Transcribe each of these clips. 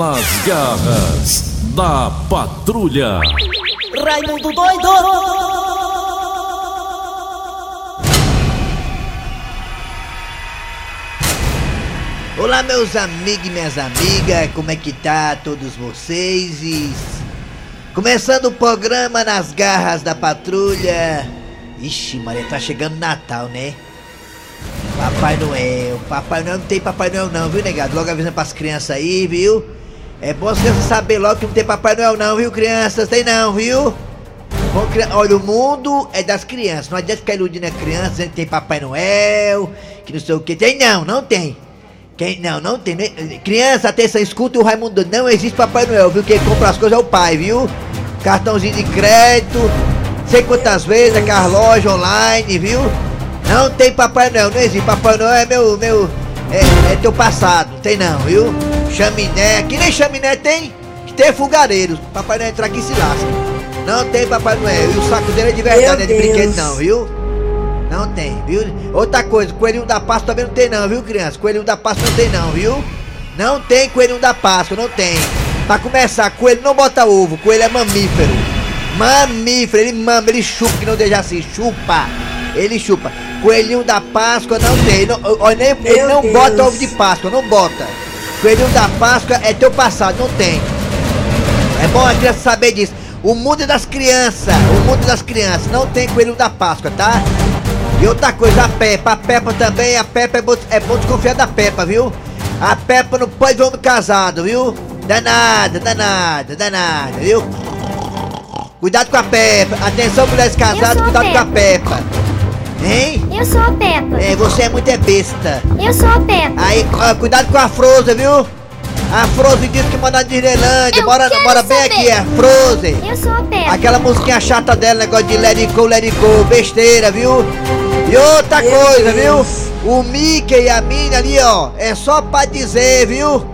Nas garras da patrulha. Raimundo doido! Olá meus amigos e minhas amigas, como é que tá todos vocês? E... Começando o programa nas garras da patrulha. Ixi, Maria, tá chegando Natal, né? Papai Noel, Papai Noel não tem Papai Noel não, viu, negado? Logo avisando pras crianças aí, viu? É bom as crianças saber logo que não tem Papai Noel não, viu, crianças? Tem não, viu? Bom, Olha, o mundo é das crianças. Não adianta ficar iludindo a criança dizendo que tem Papai Noel, que não sei o que. Tem não, não tem. Quem, não, não tem. Criança, atenção, escuta o Raimundo. Não existe Papai Noel, viu? Quem compra as coisas é o pai, viu? Cartãozinho de crédito, sei quantas vezes, aquelas lojas online, viu? Não tem Papai Noel, não existe. Papai Noel é meu. meu é, é teu passado, não tem não, viu? Chaminé, aqui nem chaminé tem. Que tem fogareiros. Papai Noel entra aqui e se lasca. Não tem Papai Noel. E o saco dele é de verdade, é de brinquedo não, viu? Não tem, viu? Outra coisa, coelhinho da Páscoa também não tem não, viu, criança? Coelhinho da Páscoa não tem não, viu? Não tem coelhinho da Páscoa, não tem. Pra começar, coelho não bota ovo, coelho é mamífero. Mamífero, ele mama, ele chupa, que não deixa assim, chupa. Ele chupa. Coelhinho da Páscoa não tem. Não, ó, ó, nem, ele não Deus. bota ovo de Páscoa, não bota. Coelhinho da Páscoa é teu passado, não tem. É bom a criança saber disso. O mundo é das crianças. O mundo das crianças. Não tem coelho da Páscoa, tá? E outra coisa, a Peppa. A Peppa também. A Peppa é bom, é bom desconfiar da Peppa, viu? A Peppa não pode ver homem casado, viu? Danada, danada, danada, viu? Cuidado com a Peppa. Atenção, mulheres casadas, cuidado com a Peppa. Hein? Eu sou a Peppa. É, você é muito é besta. Eu sou a Peppa. Aí, cuidado com a Frozen, viu? A Frozen disse que mora na Disneylândia, Eu mora, quero mora bem saber. aqui, é Frozen. Eu sou a Peppa. Aquela musiquinha chata dela, negócio de let it go, let it go, besteira, viu? E outra Meu coisa, Deus. viu? O Mickey e a Minnie ali, ó, é só pra dizer, viu?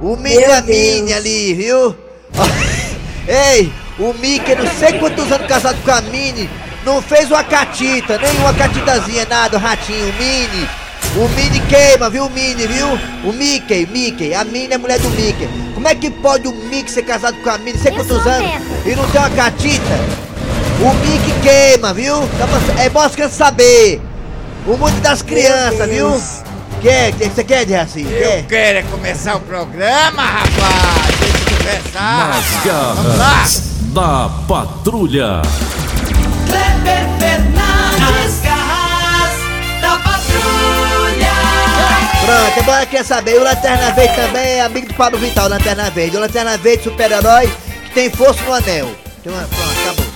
O Mickey Meu e a Minnie ali, viu? Ei, o Mickey, não sei quantos anos casado com a Minnie, não fez uma catita, nem uma catitazinha, nada, o ratinho, o Minnie. O Minnie queima, viu, o Minnie, viu? O Mickey, Mickey, a Minnie é mulher do Mickey. Como é que pode o Mickey ser casado com a Minnie, sei quantos a anos, e não tem uma catita? O Mickey queima, viu? Pra- É bom as crianças saber. O mundo das crianças, viu? Quer? Que você quer, Jaci? Eu Quer? quero é começar o programa, rapaz! Deixa eu começar! Nas rapaz. Vamos lá! garras da patrulha. Kleber Fernandes, garras da patrulha. Pronto, é bom a criança saber. O Lanterna Verde também é amigo do Pablo Vital, Lanterna Verde. O Lanterna Verde, super-herói, que tem força no anel. Tem uma... Pronto, acabou.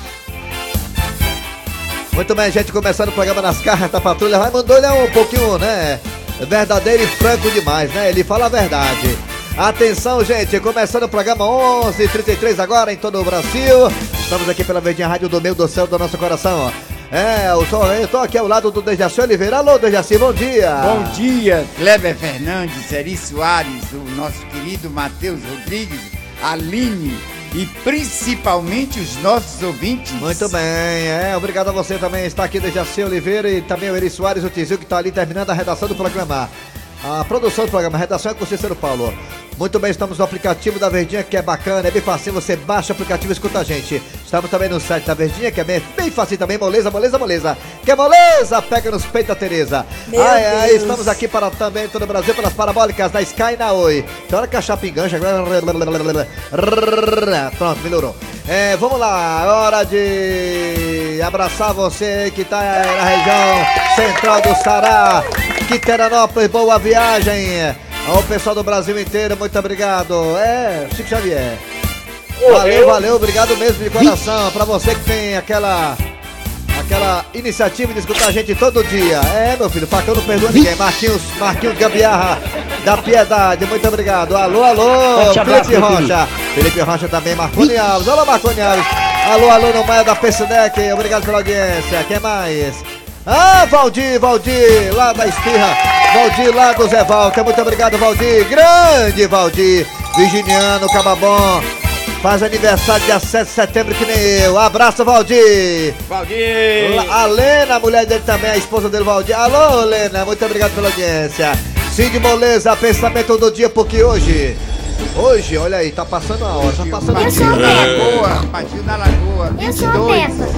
Muito bem, gente, começando o programa nas carras da patrulha. Raimundo ele é um pouquinho, né? Verdadeiro e franco demais, né? Ele fala a verdade. Atenção, gente, começando o programa 11h33 agora em todo o Brasil. Estamos aqui pela Verdinha Rádio do Meio do Céu do nosso coração. É, eu tô, eu tô aqui ao lado do Dejaci Oliveira. Alô, Dejaci, bom dia. Bom dia, Kleber Fernandes, Eri Soares, o nosso querido Matheus Rodrigues, Aline e principalmente os nossos ouvintes. Muito bem, é, obrigado a você também. Está aqui Dejaci Oliveira e também o Eri Soares, o Tizil, que está ali terminando a redação do programa. A produção do programa, a redação é com o Cícero Paulo. Muito bem, estamos no aplicativo da Verdinha, que é bacana, é bem fácil. Você baixa o aplicativo e escuta a gente. Estamos também no site da Verdinha, que é bem, bem fácil também. Moleza, moleza, moleza. Que é moleza? Pega nos peitos, Tereza. Meu ai, ai, Deus. estamos aqui para também todo o Brasil, pelas parabólicas da Sky na Oi. Tem hora que a chapa engancha. Pronto, melhorou. É, vamos lá, hora de abraçar você que tá na região central do Sará, Quiteranópolis, boa viagem. Ao pessoal do Brasil inteiro, muito obrigado. É, Chico Xavier. Valeu, valeu, obrigado mesmo de coração. Pra você que tem aquela. Aquela iniciativa de escutar a gente todo dia. É, meu filho, Facão não perdoa ninguém. Marquinhos, Marquinhos Gambiarra da Piedade, muito obrigado. Alô, alô, Felipe Rocha. Felipe Rocha também, Marconi Alves. Alô, Marconi Alves. Alô, alô, no Maia da Pessinec. Obrigado pela audiência. Quem mais? Ah, Valdir, Valdir, lá da Espirra. Valdir, lá do Zé Walter. Muito obrigado, Valdir. Grande Valdir. Virginiano, Cababom. Faz aniversário dia 7 de setembro que nem eu. Abraço, Valdir. Valdir! A Lena, a mulher dele também, a esposa dele, Valdir. Alô, Lena, muito obrigado pela audiência. Cid Moleza, pensamento do dia, porque hoje Hoje, olha aí, tá passando a hora, tá passando a Eu sou a hora. Peppa. Lagoa, partiu da Lagoa. Eu sou a 22. Peppa.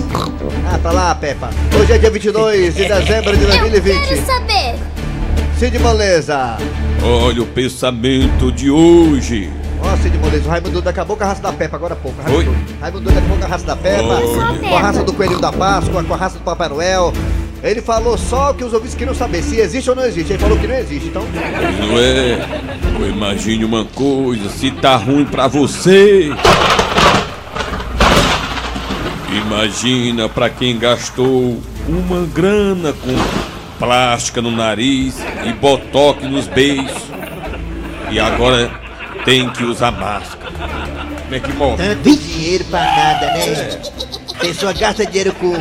Ah, pra lá, Peppa. Hoje é dia 22 de dezembro de Eu quero 2020. saber. Cid Moleza. Olha o pensamento de hoje. Ó, Cid Moleza, o Raimundo Doido acabou com a raça da Peppa agora há pouco. Oi? Raimundo, Raimundo Doido acabou com a raça da Peppa, Eu sou a com a raça do Coelhinho da Páscoa, com a raça do Papai Noel. Ele falou só o que os ouvintes queriam saber, se existe ou não existe. Ele falou que não existe, então... Não é? Eu imagine uma coisa, se tá ruim pra você. Imagina pra quem gastou uma grana com plástica no nariz e botox nos beijos. E agora tem que usar máscara. Como é que morre? Tanto dinheiro pra nada, né? Pessoa gasta dinheiro com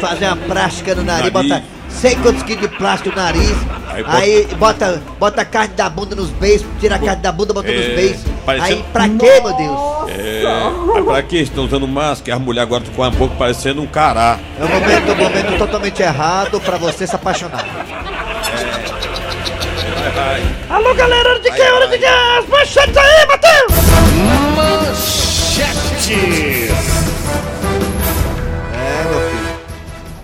fazer uma plástica no nariz, Nariz. bota sei quantos quilos de plástico no nariz, Aí bota- aí bota, bota a carne da bunda nos beijos, tira a carne da bunda, bota nos É, beijos. parecendo- Aí pra quê, meu Deus? É, pra que estão usando máscara? As mulheres agora com a boca parecendo um cará. É um momento, um momento totalmente errado pra você se apaixonar. Vai, vai. Alô, galera, hora de quê? Hora de quê? As manchetes aí, Matheus! É, meu filho.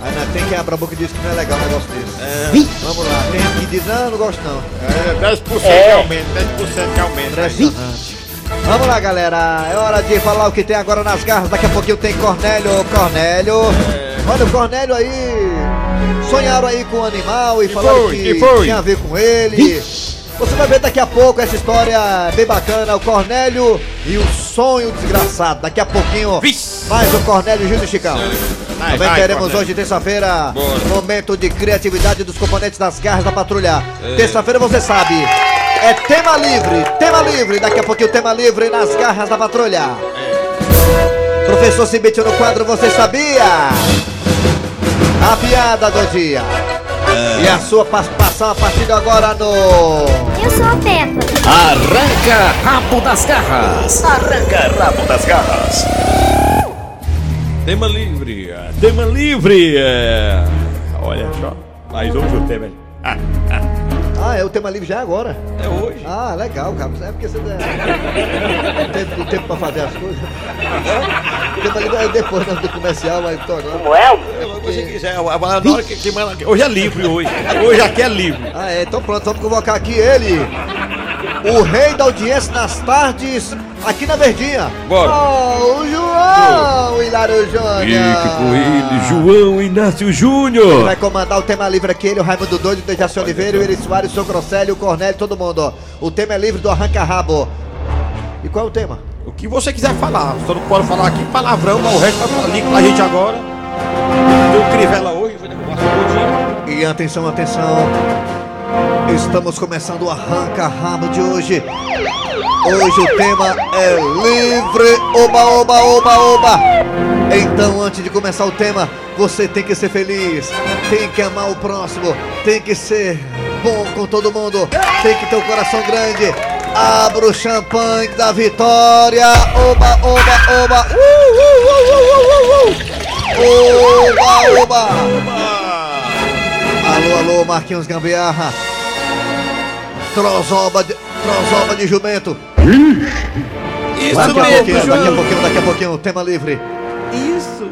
Aí nós tem que abrir a boca e dizer que não é legal um negócio desse. Vamos lá, tem que diz, não, não gosto não. É, 10% de aumento, 10% de aumento. Impressionante. Vamos lá, galera. É hora de falar o que tem agora nas garras. Daqui a pouquinho tem Cornélio. Cornélio. Olha o Cornélio aí. Sonharam aí com o animal e falaram foi? que foi? tinha a ver com ele. Você vai ver daqui a pouco essa história bem bacana. O Cornélio e o sonho desgraçado. Daqui a pouquinho, mais o Cornélio Júlio e Chicão. Vai, Também vai, teremos Cornélio. hoje, terça-feira, momento de criatividade dos componentes das garras da patrulha. Terça-feira você sabe, é tema livre, tema livre. Daqui a pouquinho tema livre nas garras da patrulha. Professor Cibite no quadro, você sabia? A piada do dia. E a sua participação a partir de agora no. Eu sou a Peppa. Arranca rabo das garras. Arranca rabo das garras. Tema livre, é, tema livre. é. Olha só, mais o tema. Ah, Ah, é o tema livre já é agora. é hoje. Ah, legal, cara. É porque você não tem o tempo pra fazer as coisas. O tema livre é depois né, do comercial, mas tô agora. Se você quiser, a na hora que, que manda aqui. Hoje é livre hoje. Hoje aqui é livre. Ah, é, então pronto, vamos convocar aqui ele. O rei da audiência nas tardes, aqui na Verdinha. Bora. Oh, o João Hilário Júnior. Fique com ele, João Inácio Ele Júnior. vai comandar o tema livre aqui, ele, o Raimundo Doido, o Dejaci Oliveira, o Eri Soares, o São Grosselio, o Cornélio, todo mundo. ó. O tema é livre do Arranca Rabo. E qual é o tema? O que você quiser falar, só não pode falar aqui palavrão, mas o resto vai falar ali com a gente agora. Tem o Crivella hoje, vai derrubar sua E atenção, atenção. Estamos começando o Arranca Rabo de hoje. Hoje o tema é livre. Oba, oba, oba, oba. Então, antes de começar o tema, você tem que ser feliz, tem que amar o próximo, tem que ser bom com todo mundo, tem que ter o coração grande. Abra o champanhe da vitória. Oba, oba, oba. Uh, uh, uh. Oba, oba. Alô, alô, Marquinhos Gambiarra. Trozoba de, trozoba de jumento. Isso daqui a pouquinho, daqui a pouquinho, daqui a pouquinho, tema livre. Isso.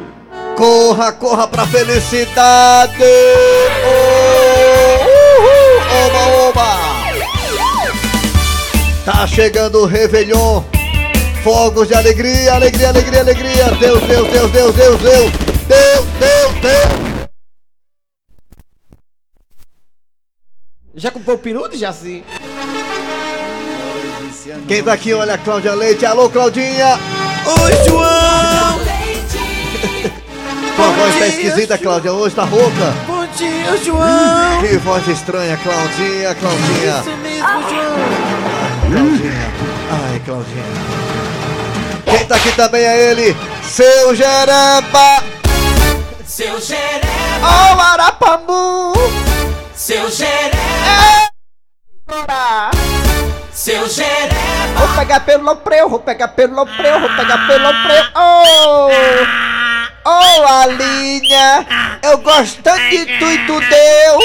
Corra, corra pra felicidade. Oh, uhul, oba, oba. Tá chegando o Réveillon. Fogos de alegria, alegria, alegria, alegria. Deus, Deus, Deus, Deus, Deus, Deus. Deus, Deus, Deus. Já comprou o perudo, já sim? Quem tá aqui, olha, Cláudia Leite. Alô, Claudinha. Oi, João. Tua voz tá esquisita, Cláudia. Hoje tá rouca. Bom dia, João! Que voz estranha, Claudinha, Claudinha. Isso mesmo, João! Claudinha. Ai, Claudinha. Quem tá aqui também é ele, seu Jereba. Seu xeré, Ó, o Arapamu. seu xeré, seu xeré, Vou pegar pelo lopreu, vou pegar pelo lopreu, vou pegar pelo lopreu. Oh! Ô, Alinha, eu gosto tanto de tu e tu deu.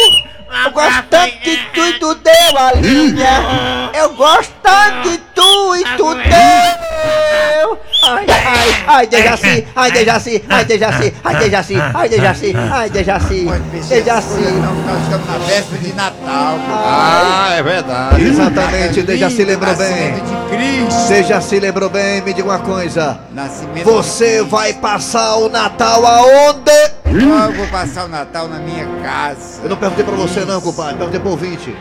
Eu gosto tanto de tu e tu deu, Alinha. Eu gosto tanto de tu e fudeu! Ai, ai, ai, Dejaci, ai, Dejaci, ai, Dejaci, ai, Dejaci, ai, Dejaci, ai, Dejaci, Dejaci. assim, não, nós estamos na véspera de Natal. Ah, é verdade. Exatamente, Dejaci lembrou bem. Nascimento de Cristo. Dejaci lembrou bem, me diga uma coisa. Nascimento Você vai passar o Natal aonde? Eu vou passar o Natal na minha casa. Eu não perguntei pra você não, compadre, perguntei pro ouvinte.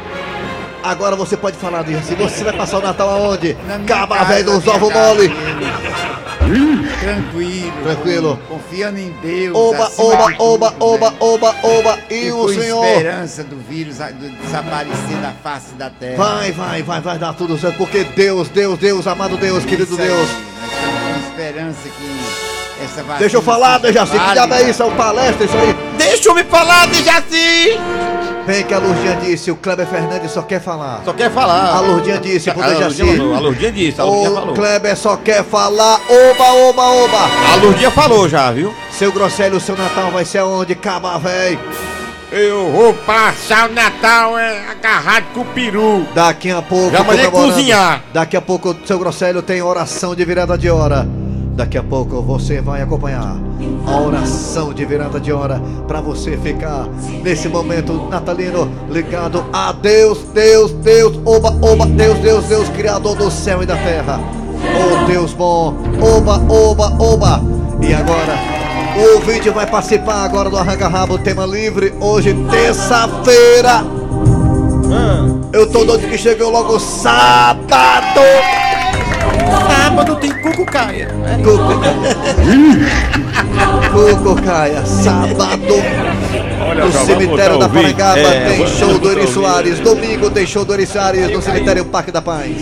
Agora você pode falar, Dejaci. Você vai passar o Natal aonde? Na minha Caba casa, velho dos na minha ovos casa mole. Tranquilo. Tranquilo. Confiando em Deus. Oba, oba, oba, tudo, oba, né? oba, oba. E E o com senhor? esperança do vírus do desaparecer da face da terra. Vai, vai, vai, vai dar tudo certo. Porque Deus, Deus, Deus, amado Deus, querido Isso aí, Deus. Nós estamos com esperança que essa vacina. Deixa eu falar, Dejaci. Que diabo é isso? É um palestra isso aí? Deixa eu me falar, Dejaci! Bem que a Lurdinha disse, o Kleber Fernandes só quer falar. Só quer falar. A Lurdinha disse pro Dejaci. a Lurdinha disse, a Lurdinha O falou. Kleber só quer falar oba, oba, oba. A Lurdinha falou já, viu? Seu Grosselho, o seu Natal vai ser aonde? Caba, véi. Eu vou passar o Natal é, agarrado com o peru. Daqui a pouco. Já mandei cozinhar. Daqui a pouco, seu Grosselho tem oração de virada de hora. Daqui a pouco você vai acompanhar a oração de virada de hora para você ficar nesse momento natalino ligado a Deus, Deus, Deus, oba, oba, Deus, Deus, Deus, Criador do céu e da terra. Oh Deus bom, oba, oba, oba. E agora, o ouvinte vai participar agora do Arranca Rabo Tema Livre, hoje, terça-feira. Eu tô doido que chegou logo sábado sábado tem Cucucaia. caia. Né? Cucu... caia, sábado. Olha, no cemitério da Parangaba é, tem show do Eri Soares. Domingo tem show do Eri Soares no cemitério Parque da Paz.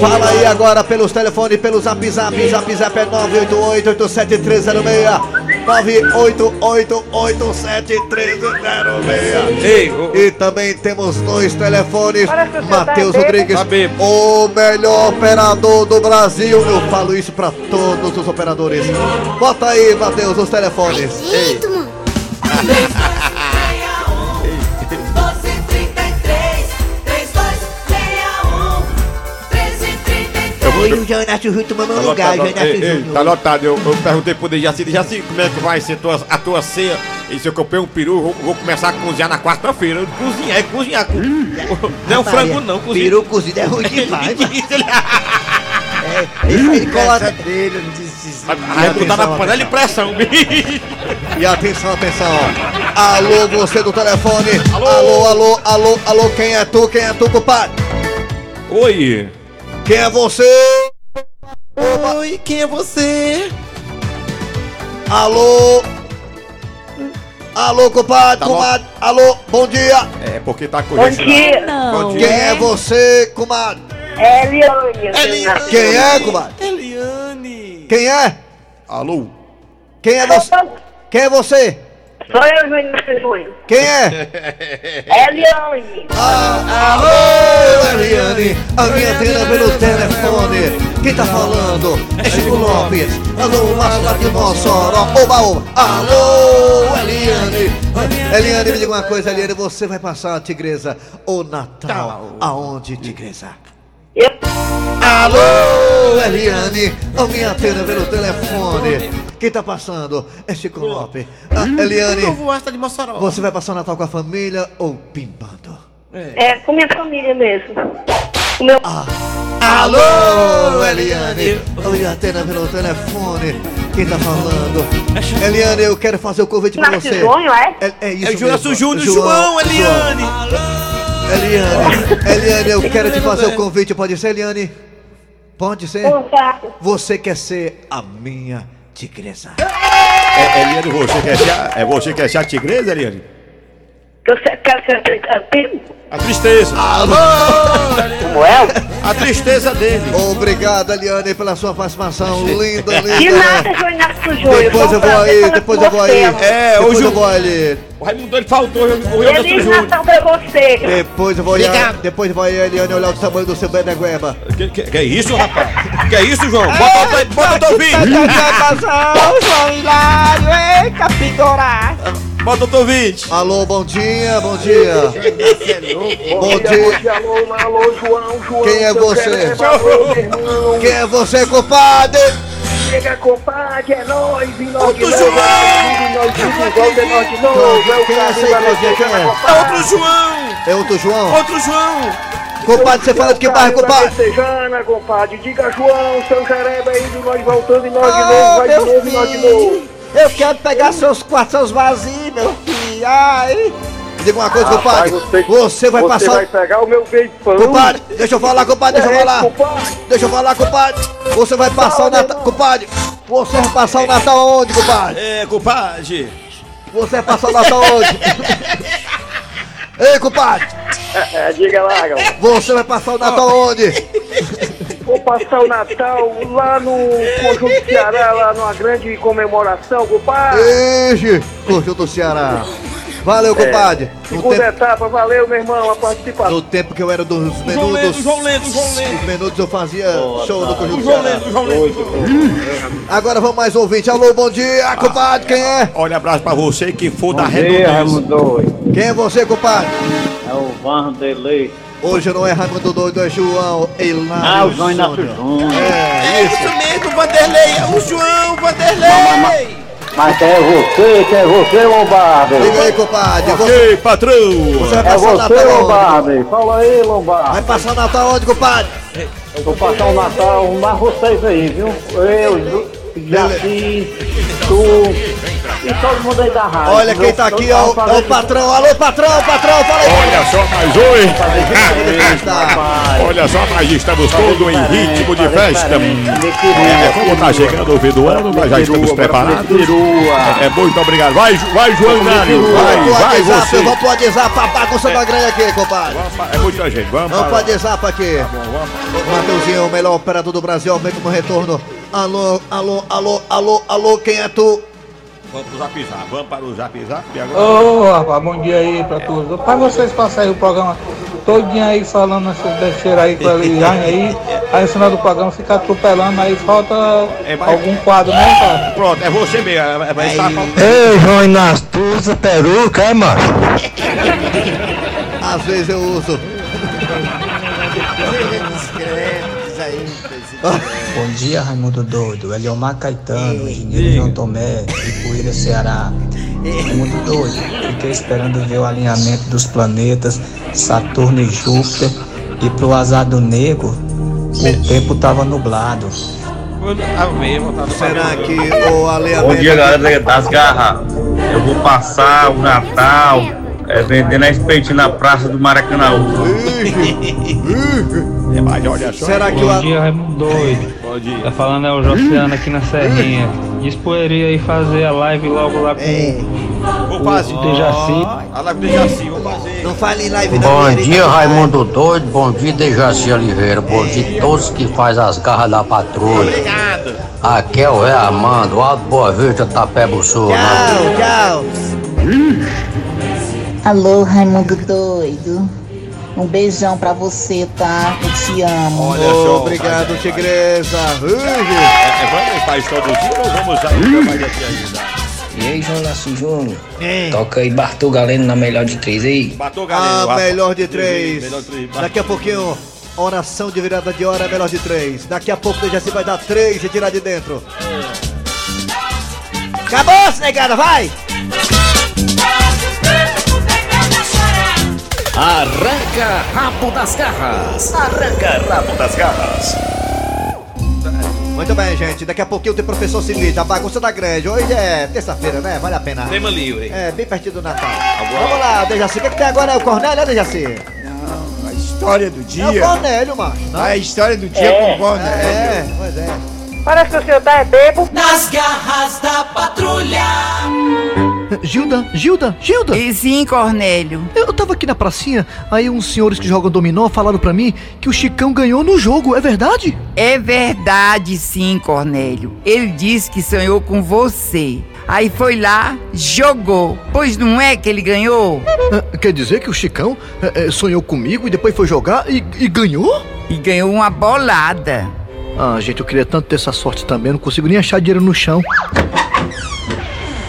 Fala aí agora pelos telefones, pelos zap zap, zap zap é 988 988871306. E também temos dois telefones. Matheus Rodrigues, o melhor operador do Brasil. Eu falo isso pra todos os operadores. Bota aí, Matheus, os telefones. Ei. 1333 Oi, o Jonas Júnior tomou meu Tá lugar, lotado, ei, ei, Júnior. tá lotado. Eu, eu perguntei pro Dejaci, Dejaci, como é que vai ser tua, a tua ceia? E se eu comprei um peru, vou, vou começar a cozinhar na quarta-feira. Cozinhar, é cozinhar. Com... Não é um frango não, cozinhar. Peru cozido é ruim demais. Ele É, aí cola. Essa dele, não disse vai vai botar na panela de pressão. E atenção, atenção. Alô, você do telefone. Alô. Alô, alô, alô, alô. Quem é tu? Quem é tu, compadre? Oi. Quem é você? Oi, quem é você? Alô? Alô, compadre, Tá bom. comadre. Alô, bom dia. É porque tá com Bom gente lá. dia, Bom Quem dia. é você, comadre? é Eliane. Eliane. Quem é, comadre? Eliane. Quem é? Alô? Quem é você? Quem é você? Sou eu, Júnior Júnior. Quem é? Eliane. Ah, alô, Eliane, a minha antena pelo telefone. Quem tá falando? É Chico Lopes. Alô, Márcio lá de Mossoró. Oba, oba. Alô, Eliane. Eliane, me diga uma coisa, Eliane. Você vai passar, Tigresa, o Natal aonde, Tigresa? Eu, Alô, Eliane, a minha antena pelo telefone. Quem tá passando? É Chico Lopes. Ah, Eliane, voasta de Mossoró. você vai passar o Natal com a família ou pimbando? é com minha família mesmo. Com meu... Alô, Eliane, a minha antena pelo telefone. Quem tá falando? Eliane, eu quero fazer o convite pra você. Júnior, é? É, é isso É o mesmo. Júnior, João, Eliane. Eliane, Eliane, eu quero te fazer o convite. Pode ser, Eliane? Pode ser? Contato. Você quer ser a minha tigresa? É, Eliane, você quer ser a, é você quer ser a tigresa, Eliane? Que eu quero ser. A tristeza. Como é? A tristeza dele. Obrigado, Eliane, pela sua participação. Linda, De linda. nada, Júnior Nascimento Júnior. Depois eu um vou aí, depois eu vou aí. É, hoje eu o- vou ali. O Raimundo ele faltou, eu vou eu Feliz. Natal pra você. Depois eu vou olhar, depois eu vou aí, Eliane, olhar o tamanho do seu benegueba. Que, que, que é isso, rapaz? Que é isso, João? Bota, o teu- bota o teu vídeo. João Hilário, ei, capidora. Bota outro ouvinte. Alô, bom dia, bom dia. Bom dia. Alô, alô, João, João. Quem é você? Quem é você, compadre? Chega, compadre, é nóis, e nós Outro João! e nós é nós. É o Quem é esse aí, Brasil, Claudinha? Quem é? É outro João. É outro João? Outro João. Compadre, você fala de que bairro, compadre? Sejana, compadre. Diga João, São Jareba indo, nós voltando e nós de Ah, novo, vai de novo e nós de novo. Eu quero pegar seus quartos vazios, meu filho. Ai. Diga uma coisa, compadre. Você vai você passar. vai pegar o meu beijo pão. Compadre, deixa eu falar, compadre, deixa eu É, falar. Deixa eu falar, compadre. Você vai passar o Natal. Compadre, você vai passar o Natal aonde, compadre? É, compadre. Você vai passar o Natal aonde? Ei, compadre, É, diga lá, galera. você vai passar o Natal aonde? Vou passar o Natal lá no Conjunto Ceará, lá numa grande comemoração, compadre. Curtiu do Ceará. Valeu, compadre. No Segunda tempo, etapa, valeu, meu irmão, a participação. no tempo que eu era dos João Lendo, menudos. João Lendo, João Lendo. Os menudos eu fazia show no Conjunto João Ceará. Lendo, João Lendo. Agora vamos mais ouvinte. Alô, bom dia, compadre. Quem é? Olha, abraço pra você que for da Bom dia, redondeza. Quem é você, compadre? É o Vanderlei. Hoje não é Raimundo Doido, é João Eilário Ah, o João Inácio Júnior. Júnior. É, É isso. isso mesmo, Vanderlei. É o João, Vanderlei. Mas quem é você? Quem é você, Lombardi? Diga aí, compadre. Você, Ei, patrão. você vai É passar você? Lombardi? Fala aí, Vai Lombardi. passar o Natal onde, compadre? Eu vou passar o Natal na vocês aí, viu? Eu, Jaci, tu e todo mundo aí da rádio. Olha quem tá aqui, ó, é o patrão. Alô, patrão, patrão, fala aí. Olha só, mais oi. Olha só, mas estamos todos em ritmo de festa. É, como tá chegando o fim do ano, nós já estamos preparados. É, muito obrigado. Vai, vai João Inário. Vai, vai você. vamos pro WhatsApp, a bagunça da grande aqui, compadre. É muita gente. Vamos Vamos pro. WhatsApp aqui. O Mateuzinho, o melhor operador do Brasil, aumenta no retorno. Alô, alô, alô, alô, alô, quem é tu? Vamos pro Zap Zap. Vamos para o Zap Zap e agora... Ô, rapaz, bom dia aí pra todos. Pra vocês passarem o programa todinho aí falando essas besteiras aí com a Eliane aí, aí no final do programa fica atropelando, aí falta É, vai- algum quadro, né, cara? Pronto, é você mesmo. é- Vai estar faltando. Ei, João Inácio, tu usa peruca, é, mano? Às vezes eu uso. Aí. Bom dia, Raimundo Doido, Eliomar Caetano, engenheiro João Tomé, Ipuíra, Ceará. Raimundo Doido, fiquei esperando ver o alinhamento dos planetas Saturno e Júpiter e pro azar do nego, o tempo tava nublado. Será que o alinhamento. Bom dia, galera das garras. Eu vou passar o Natal é, vendendo espetinho na Praça do Maracanã. É, mas olha só. Será que o. a- dia, Raimundo Doido. Bom dia. Tá falando é o Josiano aqui na Serrinha. Diz pro Eri aí fazer a live logo lá com É, Vou fazer. Dejaci. A live do Dejaci, vou fazer. não fale em live não. Bom dia, Raimundo Doido. Bom dia, Dejaci Oliveira. Bom dia a todos que faz as garras da patrulha. Obrigado. Aqui é o Ré Armando, Alto Boa Vista, Tapé Bussu. Tchau, tchau. Alô, Raimundo doido. Um beijão pra você, tá? Eu te amo. Olha só. Obrigado, tigresa. É, é, vamos para todo dia ou vamos já mais aqui ainda? E aí, João Inácio Júnior? Toca aí Bartol Galeno na melhor de três aí. Batou, galera. A melhor de três. Melhor de três. Daqui a pouquinho, oração de virada de hora, melhor de três. Daqui a pouco o Dejaci vai dar três e tirar de dentro. Acabou, negada, vai! Arranca rabo das garras. Arranca rabo das garras. Muito bem, gente. Daqui a pouquinho tem professor Sinita, a bagunça da grande. Hoje é terça-feira, né? Vale a pena. Tema livre. É, bem pertinho do Natal. Vamos lá, Dejaci. O que, que tem agora? É o Cornélio, né, Dejaci? Não, a história do É o dia. Cornélio, macho. Não? A história do dia com o Cornélio. É, pois é. Parece que o senhor tá é bebo. Nas garras da patrulha. Gilda, Gilda, Gilda! E sim, Cornélio. Eu tava aqui na pracinha, aí uns senhores que jogam dominó falaram pra mim que o Chicão ganhou no jogo, é verdade? É verdade, sim, Cornélio. Ele disse que sonhou com você. Aí foi lá, jogou. Pois não é que ele ganhou? Ah, Quer dizer que o Chicão eh, eh, sonhou comigo e depois foi jogar e, e ganhou? E ganhou uma bolada. Ah, gente, eu queria tanto ter essa sorte também, não consigo nem achar dinheiro no chão.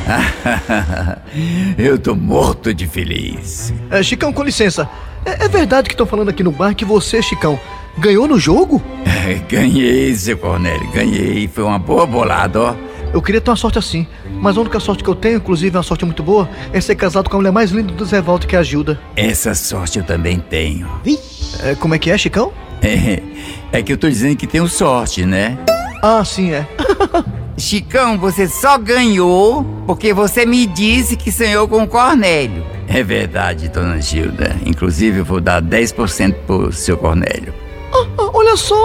Eu tô morto de feliz. É, Chicão, com licença. É, é verdade que estão falando aqui no bar que você, Chicão, ganhou no jogo? É, ganhei, seu Cornélio, ganhei. Foi uma boa bolada, ó. Eu queria ter uma sorte assim, mas a única sorte que eu tenho, inclusive uma sorte muito boa, é ser casado com a mulher mais linda do Zé Walter, que é a Gilda. Essa sorte eu também tenho. É, como é que é, Chicão? É, é que eu tô dizendo que tenho sorte, né? Ah, sim, é. Chicão, você só ganhou porque você me disse que sonhou com o Cornélio. É verdade, dona Gilda. Inclusive, eu vou dar 10% pro seu Cornélio. Ah, ah, olha só,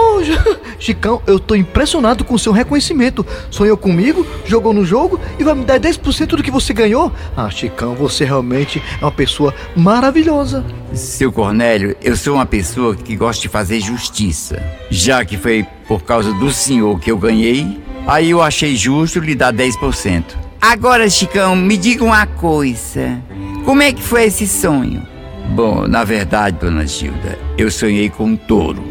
Chicão, eu tô impressionado com o seu reconhecimento. Sonhou comigo, jogou no jogo e vai me dar 10% do que você ganhou? Ah, Chicão, você realmente é uma pessoa maravilhosa. Seu Cornélio, eu sou uma pessoa que gosta de fazer justiça. Já que foi por causa do senhor que eu ganhei, aí eu achei justo lhe dar 10%. Agora, Chicão, me diga uma coisa. Como é que foi esse sonho? Bom, na verdade, dona Gilda, eu sonhei com um touro.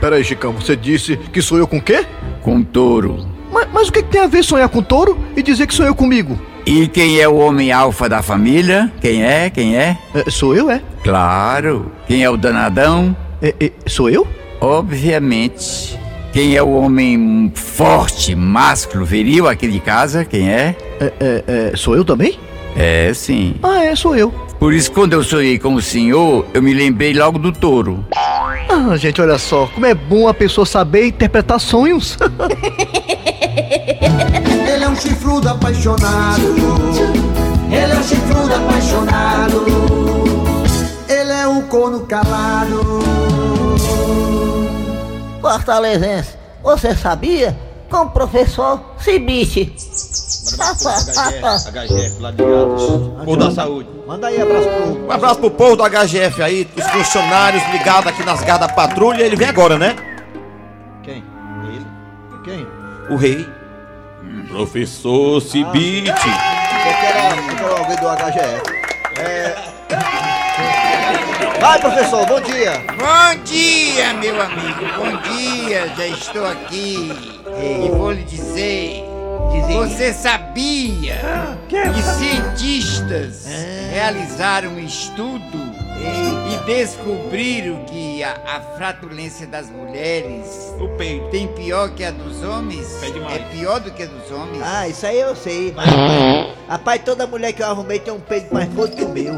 Peraí, Chicão, você disse que sonhou com o quê? Com um touro. Mas, mas o que, que tem a ver sonhar com touro e dizer que sonhou comigo? E quem é o homem alfa da família? Quem é? Quem é? É, sou eu, é? Claro. Quem é o danadão? É, é, sou eu? Obviamente. Quem é o homem forte, másculo, viril aqui de casa? Quem é? É, é, é, sou eu também? É, sim. Ah, é, sou eu. Por isso, quando eu sonhei com o senhor, eu me lembrei logo do touro. Ah, gente, olha só, como é bom a pessoa saber interpretar sonhos. Ele é um chifrudo apaixonado. Ele é um chifrudo apaixonado. Ele é um corno calado. Fortalezense, você sabia? Com o professor Cibite. HGF lá ligados. Povo da saúde. Manda aí abraço pro. Um abraço pro povo do HGF aí, os funcionários ligados aqui nas garras da patrulha. Ele vem agora, né? Quem? Ele? Quem? O rei. Professor Cibite. Eu quero, eu quero alguém do HGF. É. Vai, professor, bom dia. Bom dia, meu amigo. Bom dia, já estou aqui. E vou lhe dizer. Você sabia que cientistas realizaram um estudo e descobriram que a, a fratulência das mulheres O peito. tem pior que a dos homens? É. É pior do que a dos homens? Ah, isso aí eu sei. Mas, rapaz, rapaz, toda mulher que eu arrumei tem um peito mais gordo que o meu.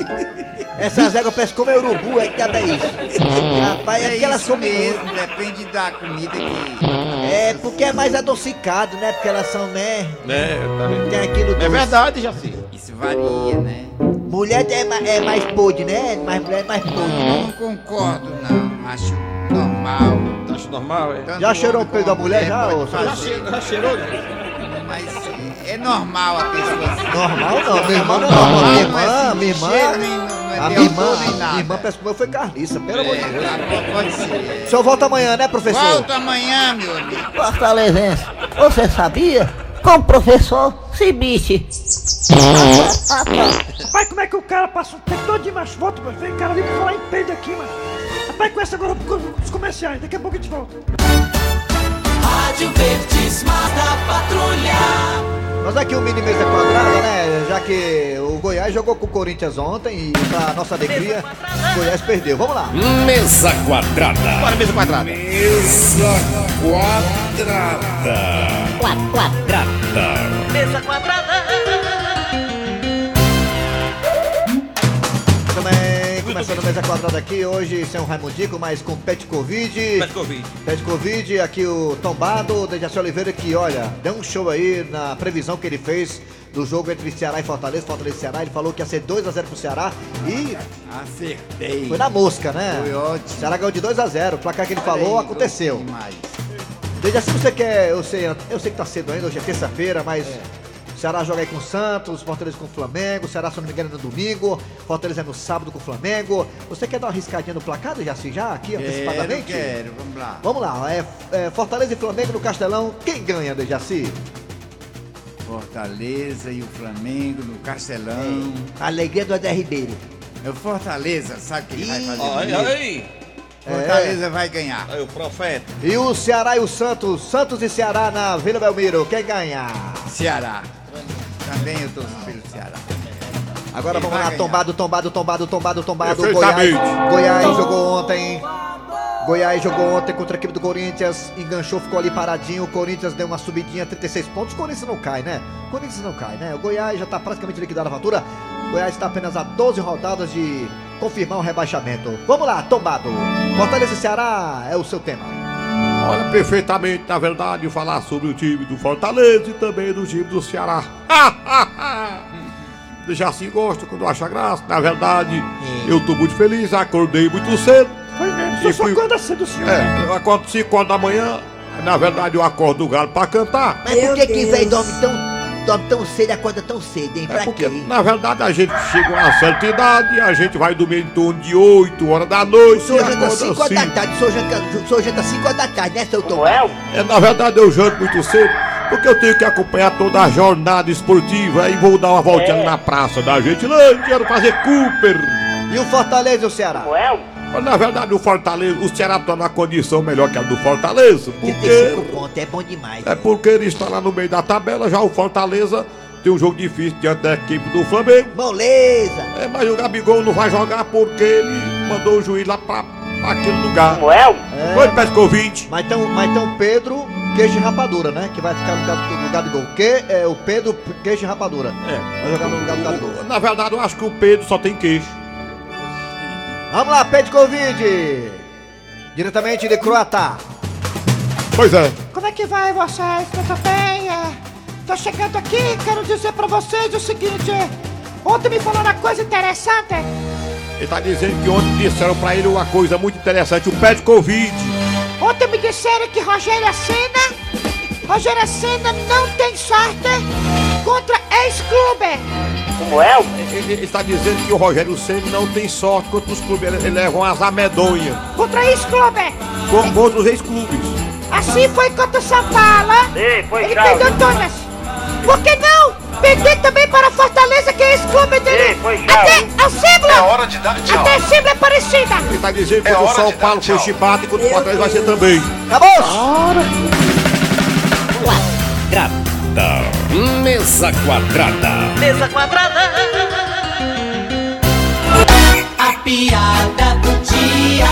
Essas éguas parecem comer urubu, aí que é isso? Rapaz, é é porque elas comem mesmo, muito. depende da comida que. É porque é mais adocicado, né? Porque elas são, né? Né, tá vendo? Tem aquilo É doce. verdade, Jaci. Isso varia, né? Mulher é, é mais podre, né? Mais mulher é mais podre, né? Não concordo, não. Acho normal. Acho normal, é? Tanto Já cheirou o peito da mulher, já, pode ô, Já, fazer, che- já cheirou? Mas é normal a pessoa. Normal não, minha irmã não é normal. Minha não é irmã, assim, minha irmã. cheiro, nem- não é A minha Deus irmã, nem nada. minha irmã parece que o meu foi carniça, pelo amor de Deus. É, tá, pode ser. O senhor volta amanhã, né, professor? Volto amanhã, meu amigo. Fortalezense, você sabia? Com o professor Cibite. Rapaz, como é que o cara passa um tempo todo de mais volta, mas vem cara ali pra falar em peido aqui, mano. Rapaz, conhece agora os comerciais, daqui a pouco a gente volta. Rádio Verdes Mata Patrulha. Nós aqui o Mini Mesa Quadrada, né? Já que o Goiás jogou com o Corinthians ontem e, pra nossa alegria, o Goiás perdeu. Vamos lá. Mesa quadrada. Bora, mesa quadrada. Mesa quadrada. Quadrada. Mesa quadrada. Começando a mesa quadrada aqui, hoje sem o Raimundico, mas com Pet Covid. Pet Covid. Pet Covid, aqui o Tombado, Dejaci Oliveira, que olha, deu um show aí na previsão que ele fez do jogo entre Ceará e Fortaleza, Fortaleza e Ceará. Ele falou que ia ser 2x0 pro Ceará e Acertei. foi na mosca, né? Foi ótimo. Ceará ganhou de 2x0. O placar que ele falou Olha aí, aconteceu. demais. Dejaci, você quer, eu sei, eu sei que tá cedo ainda, hoje é terça-feira, mas. O Ceará joga aí com o Santos, Fortaleza com o Flamengo, Ceará, se não me engano, é no domingo, Fortaleza é no sábado com o Flamengo. Você quer dar uma riscadinha no placar, Dejaci, já aqui, Quero, antecipadamente? quero, vamos lá. Vamos lá, é, é Fortaleza e Flamengo no Castelão. Quem ganha, Dejaci? Fortaleza e o Flamengo no Castelão. Alegria do Adé Ribeiro. É o Fortaleza, sabe o que ele vai fazer? Olha aí. Fortaleza vai ganhar. Aí o profeta. E o Ceará e o Santos, Santos e Ceará na Vila Belmiro. Quem ganha? Ceará. Vem eu pelo Ceará. Agora vamos lá, tombado, tombado, tombado, tombado, tombado. Goiás, Goiás jogou ontem. Goiás jogou ontem contra a equipe do Corinthians, enganchou, ficou ali paradinho. O Corinthians deu uma subidinha, 36 pontos. O Corinthians não cai, né? O Corinthians não cai, né? O Goiás já tá praticamente liquidado a fatura. O Goiás está apenas a 12 rodadas de confirmar o rebaixamento. Vamos lá, tombado. Fortaleza e Ceará é o seu tema. Olha, perfeitamente, na verdade, falar sobre o time do Fortaleza e também do time do Ceará. Já assim gosto quando acha graça. Na verdade, eu tô muito feliz, acordei muito cedo. Foi mesmo, só E só fui- acorda cedo, senhor. É, eu acordo 5 horas da manhã. Na verdade, eu acordo o galo pra cantar. Mas por que que velho dorme tão, dorme tão cedo e acorda tão cedo, hein? Pra É porque, quê? na verdade, a gente chega a uma certa idade, a gente vai dormir em torno de 8 horas da noite. O senhor e janta acorda 5 horas da cinco. tarde, o senhor janta, o senhor janta 5 horas da tarde, né, seu Tom? É, na verdade, eu janto muito cedo, porque eu tenho que acompanhar toda a jornada esportiva e vou dar uma voltinha É. na praça da Gentilândia, quero fazer Cooper. E o Fortaleza e o Ceará? Na verdade, o Fortaleza, o Ceará tá numa condição melhor que a do Fortaleza, porque 35 pontos, é bom demais. é porque ele está lá no meio da tabela, já o Fortaleza tem um jogo difícil diante da equipe do Flamengo. Moleza! É, mas o Gabigol não vai jogar porque ele mandou o juiz lá pra, pra aquele lugar. É. Foi Pescovinte. Mas tem, mas tem o Pedro Queijo de Rapadura, né? Que vai ficar no lugar do, do Gabigol. Que é o Pedro Queijo de Rapadura. É. Vai jogar no lugar do Gabigol. Na verdade, eu acho que o Pedro só tem queixo. Vamos lá, Pedro Covid. Diretamente de Croatá. Pois é. Como é que vai vocês? Tudo bem? É, tô chegando aqui quero dizer pra vocês o seguinte. Ontem me falaram uma coisa interessante. Ele tá dizendo que ontem disseram pra ele uma coisa muito interessante, o pé de Covid. Ontem me disseram que Rogério Senna, Rogério Senna não tem sorte contra ex-clube. Como é? Ele, ele está dizendo que o Rogério Senna não tem sorte contra os clubes, ele, ele leva umas amedonhas. Contra ex-clube. Com- Contra os ex-clubes. Assim foi contra o São Paulo. Sim, foi Ele chave. perdeu todas. Por que não? Perder também para Fortaleza, que é ex-clube dele. Sim, foi Até a Sembla. É hora de dar tchau. Até a Sembla é parecida. Ele está dizendo que o São Paulo foi chipado e contra o Fortaleza vai ser também. Acabou! Quadrada. Mesa quadrada. Mesa quadrada. A piada do dia.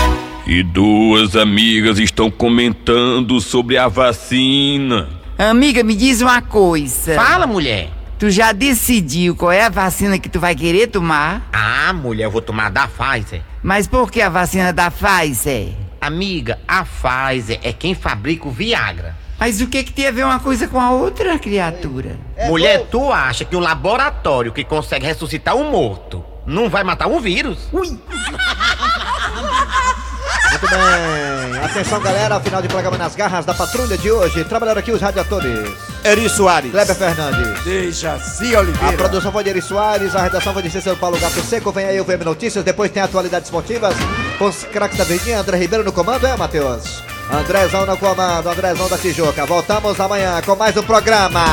E duas amigas estão comentando sobre a vacina. Amiga, me diz uma coisa. Fala, mulher. Tu já decidiu qual é a vacina que tu vai querer tomar? Ah, mulher, eu vou tomar da Pfizer. Mas por que a vacina da Pfizer? Amiga, a Pfizer é quem fabrica o Viagra. Mas o que que tem a ver uma coisa com a outra, criatura? mulher, tu acha que um laboratório que consegue ressuscitar um morto não vai matar um vírus? Ui! Muito bem. Atenção, galera. Final de programa nas garras da patrulha de hoje. Trabalharam aqui os radiadores. Eri Soares. Kleber Fernandes. Dejaci A Oliveira. produção foi de Eri Soares, a redação foi de Cícero Paulo Gato Seco. Vem aí o VM Notícias, depois tem atualidades esportivas com os craques da Verdinha. André Ribeiro no comando, é, Matheus? Andrezão no comando, Andrezão da Tijuca. Voltamos amanhã com mais um programa.